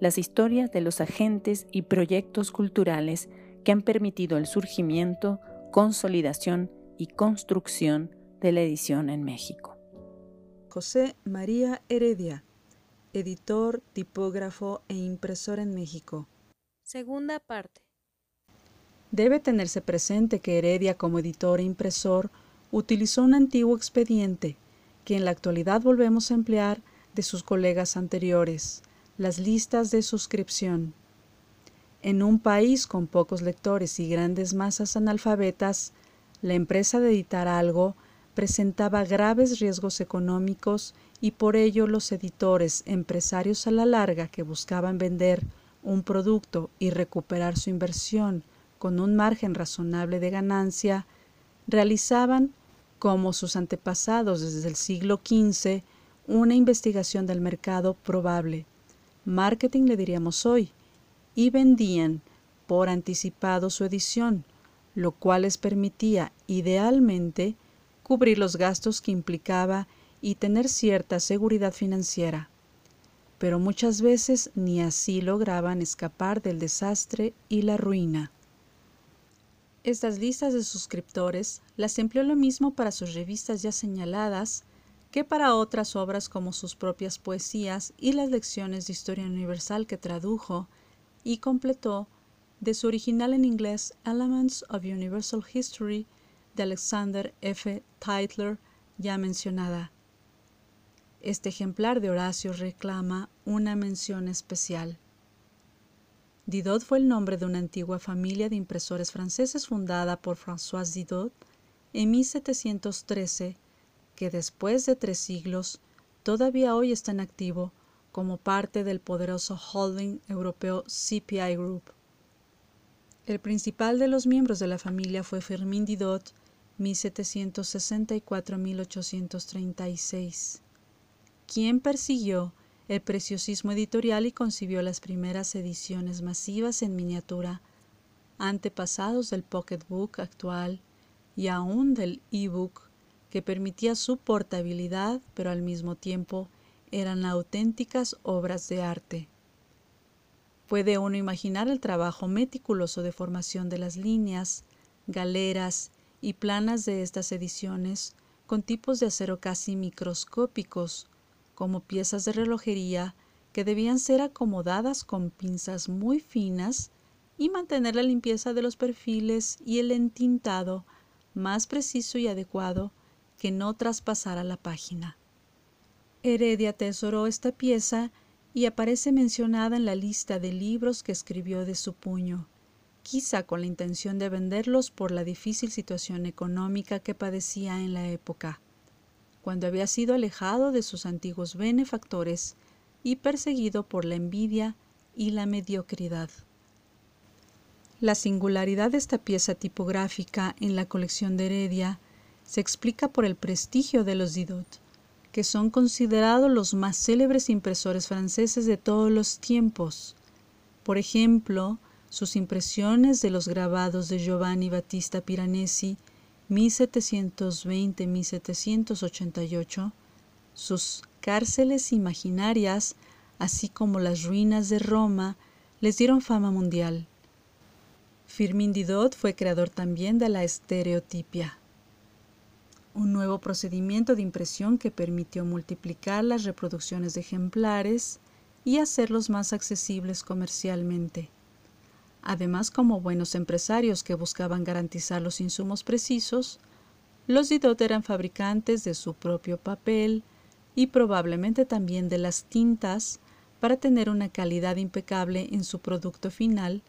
las historias de los agentes y proyectos culturales que han permitido el surgimiento, consolidación y construcción de la edición en México. José María Heredia, editor, tipógrafo e impresor en México. Segunda parte. Debe tenerse presente que Heredia como editor e impresor utilizó un antiguo expediente que en la actualidad volvemos a emplear de sus colegas anteriores, las listas de suscripción. En un país con pocos lectores y grandes masas analfabetas, la empresa de editar algo presentaba graves riesgos económicos y por ello los editores empresarios a la larga que buscaban vender un producto y recuperar su inversión con un margen razonable de ganancia, realizaban, como sus antepasados desde el siglo XV, una investigación del mercado probable marketing le diríamos hoy, y vendían por anticipado su edición, lo cual les permitía idealmente cubrir los gastos que implicaba y tener cierta seguridad financiera. Pero muchas veces ni así lograban escapar del desastre y la ruina. Estas listas de suscriptores las empleó lo mismo para sus revistas ya señaladas que para otras obras como sus propias poesías y las lecciones de historia universal que tradujo y completó de su original en inglés Elements of Universal History de Alexander F. Tytler, ya mencionada. Este ejemplar de Horacio reclama una mención especial. Didot fue el nombre de una antigua familia de impresores franceses fundada por François Didot en 1713 que después de tres siglos todavía hoy está en activo como parte del poderoso holding europeo CPI Group. El principal de los miembros de la familia fue Fermín Didot, 1764-1836, quien persiguió el preciosismo editorial y concibió las primeras ediciones masivas en miniatura, antepasados del pocketbook actual y aún del ebook que permitía su portabilidad, pero al mismo tiempo eran auténticas obras de arte. Puede uno imaginar el trabajo meticuloso de formación de las líneas, galeras y planas de estas ediciones con tipos de acero casi microscópicos, como piezas de relojería que debían ser acomodadas con pinzas muy finas y mantener la limpieza de los perfiles y el entintado más preciso y adecuado que no traspasara la página. Heredia atesoró esta pieza y aparece mencionada en la lista de libros que escribió de su puño, quizá con la intención de venderlos por la difícil situación económica que padecía en la época, cuando había sido alejado de sus antiguos benefactores y perseguido por la envidia y la mediocridad. La singularidad de esta pieza tipográfica en la colección de Heredia se explica por el prestigio de los Didot, que son considerados los más célebres impresores franceses de todos los tiempos. Por ejemplo, sus impresiones de los grabados de Giovanni Battista Piranesi 1720-1788, sus cárceles imaginarias, así como las ruinas de Roma, les dieron fama mundial. Firmin Didot fue creador también de la estereotipia un nuevo procedimiento de impresión que permitió multiplicar las reproducciones de ejemplares y hacerlos más accesibles comercialmente. Además, como buenos empresarios que buscaban garantizar los insumos precisos, los Didot eran fabricantes de su propio papel y probablemente también de las tintas para tener una calidad impecable en su producto final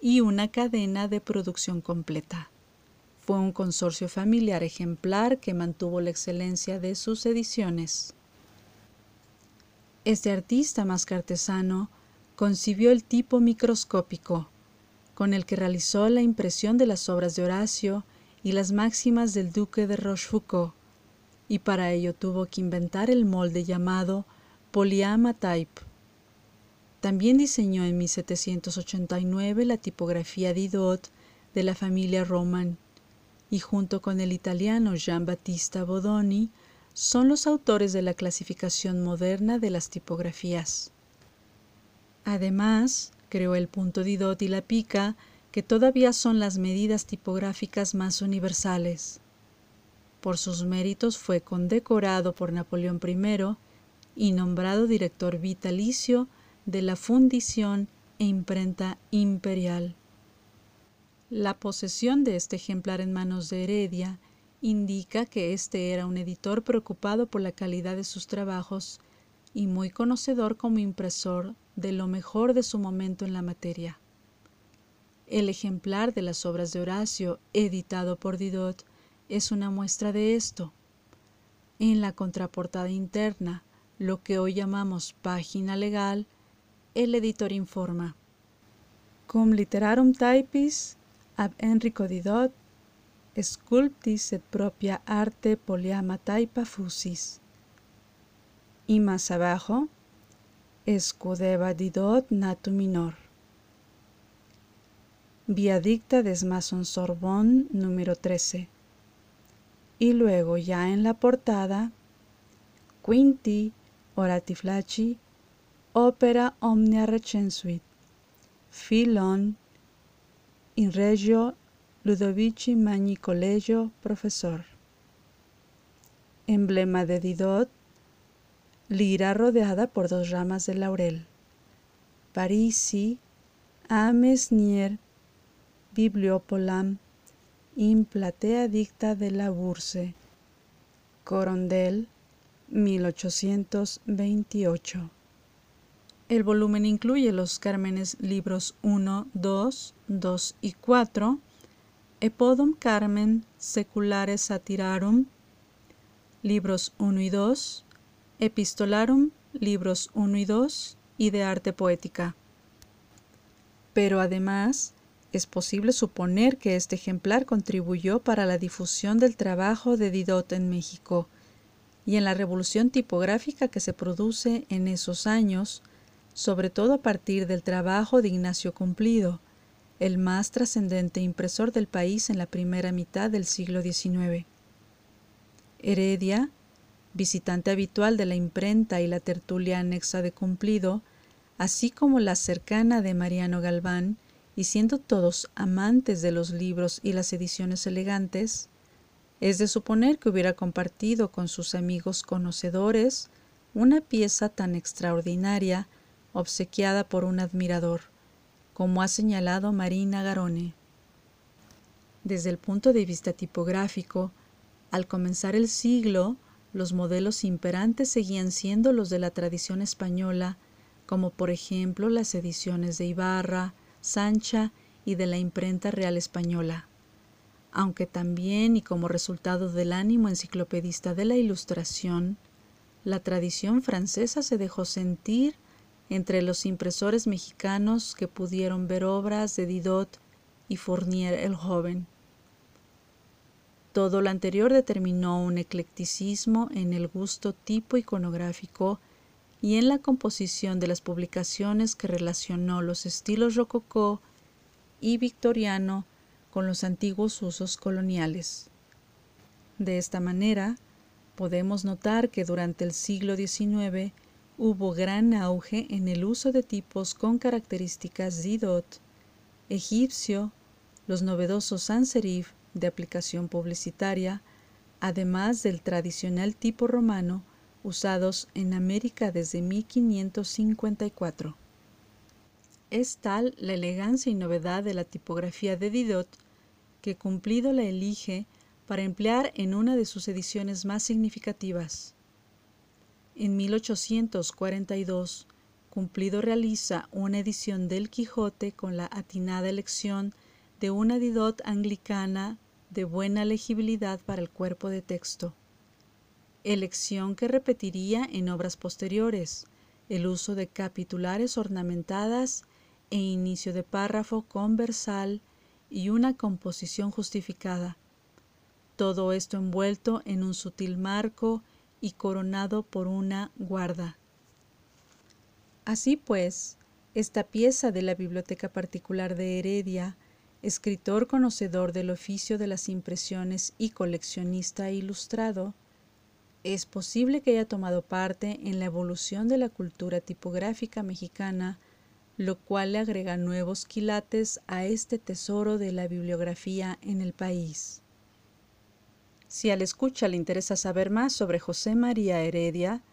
y una cadena de producción completa. Fue un consorcio familiar ejemplar que mantuvo la excelencia de sus ediciones. Este artista más que artesano concibió el tipo microscópico, con el que realizó la impresión de las obras de Horacio y las máximas del duque de Rochefoucauld, y para ello tuvo que inventar el molde llamado Polyama Type. También diseñó en 1789 la tipografía Didot de la familia Roman, y junto con el italiano Jean Battista Bodoni son los autores de la clasificación moderna de las tipografías. Además, creó el punto Didot y la pica, que todavía son las medidas tipográficas más universales. Por sus méritos fue condecorado por Napoleón I y nombrado director vitalicio de la Fundición e Imprenta Imperial. La posesión de este ejemplar en manos de Heredia indica que éste era un editor preocupado por la calidad de sus trabajos y muy conocedor como impresor de lo mejor de su momento en la materia. El ejemplar de las obras de Horacio, editado por Didot, es una muestra de esto. En la contraportada interna, lo que hoy llamamos página legal, el editor informa. Cum literarum typis ab Enrico Didot sculptis et propia arte poliama taipa fusis. Y más abajo, escudeva Didot natu minor. Vía dicta des Mason Sorbonne número 13. Y luego ya en la portada, Quinti Oratiflaci Opera omnia recensuit. Filon in Reggio Ludovici Magni Collegio, profesor. Emblema de Didot, lira rodeada por dos ramas de laurel. Parisi, Amesnier, Bibliopolam, in platea dicta de la Bourse. Corondel, 1828. El volumen incluye los Cármenes libros 1, 2, 2 y 4, Epodum Carmen Seculares Satirarum, libros 1 y 2, Epistolarum, libros 1 y 2, y de arte poética. Pero además, es posible suponer que este ejemplar contribuyó para la difusión del trabajo de Didot en México y en la revolución tipográfica que se produce en esos años, sobre todo a partir del trabajo de Ignacio Cumplido, el más trascendente impresor del país en la primera mitad del siglo XIX. Heredia, visitante habitual de la imprenta y la tertulia anexa de Cumplido, así como la cercana de Mariano Galván, y siendo todos amantes de los libros y las ediciones elegantes, es de suponer que hubiera compartido con sus amigos conocedores una pieza tan extraordinaria obsequiada por un admirador, como ha señalado Marina Garone. Desde el punto de vista tipográfico, al comenzar el siglo, los modelos imperantes seguían siendo los de la tradición española, como por ejemplo las ediciones de Ibarra, Sancha y de la imprenta real española, aunque también y como resultado del ánimo enciclopedista de la Ilustración, la tradición francesa se dejó sentir entre los impresores mexicanos que pudieron ver obras de Didot y Fournier el joven. Todo lo anterior determinó un eclecticismo en el gusto tipo iconográfico y en la composición de las publicaciones que relacionó los estilos rococó y victoriano con los antiguos usos coloniales. De esta manera, podemos notar que durante el siglo XIX hubo gran auge en el uso de tipos con características Didot, egipcio, los novedosos sans serif de aplicación publicitaria, además del tradicional tipo romano usados en América desde 1554. Es tal la elegancia y novedad de la tipografía de Didot que Cumplido la elige para emplear en una de sus ediciones más significativas. En 1842, Cumplido realiza una edición del Quijote con la atinada elección de una didot anglicana de buena legibilidad para el cuerpo de texto, elección que repetiría en obras posteriores, el uso de capitulares ornamentadas e inicio de párrafo conversal y una composición justificada. Todo esto envuelto en un sutil marco y coronado por una guarda. Así pues, esta pieza de la Biblioteca Particular de Heredia, escritor conocedor del oficio de las impresiones y coleccionista ilustrado, es posible que haya tomado parte en la evolución de la cultura tipográfica mexicana, lo cual le agrega nuevos quilates a este tesoro de la bibliografía en el país. Si al escucha le interesa saber más sobre José María Heredia,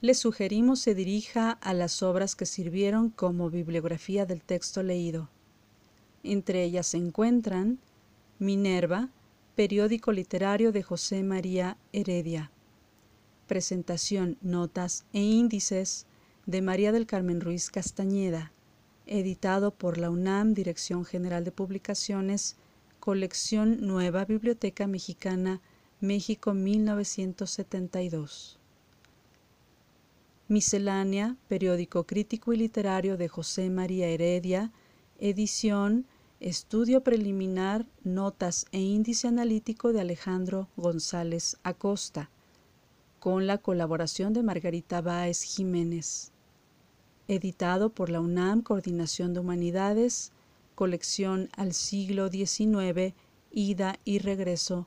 le sugerimos se dirija a las obras que sirvieron como bibliografía del texto leído. Entre ellas se encuentran Minerva, periódico literario de José María Heredia, presentación, notas e índices de María del Carmen Ruiz Castañeda, editado por la UNAM, Dirección General de Publicaciones, Colección Nueva Biblioteca Mexicana, México 1972. Miscelánea, periódico crítico y literario de José María Heredia, edición, estudio preliminar, notas e índice analítico de Alejandro González Acosta con la colaboración de Margarita Báez Jiménez. Editado por la UNAM Coordinación de Humanidades, colección al siglo XIX, Ida y Regreso,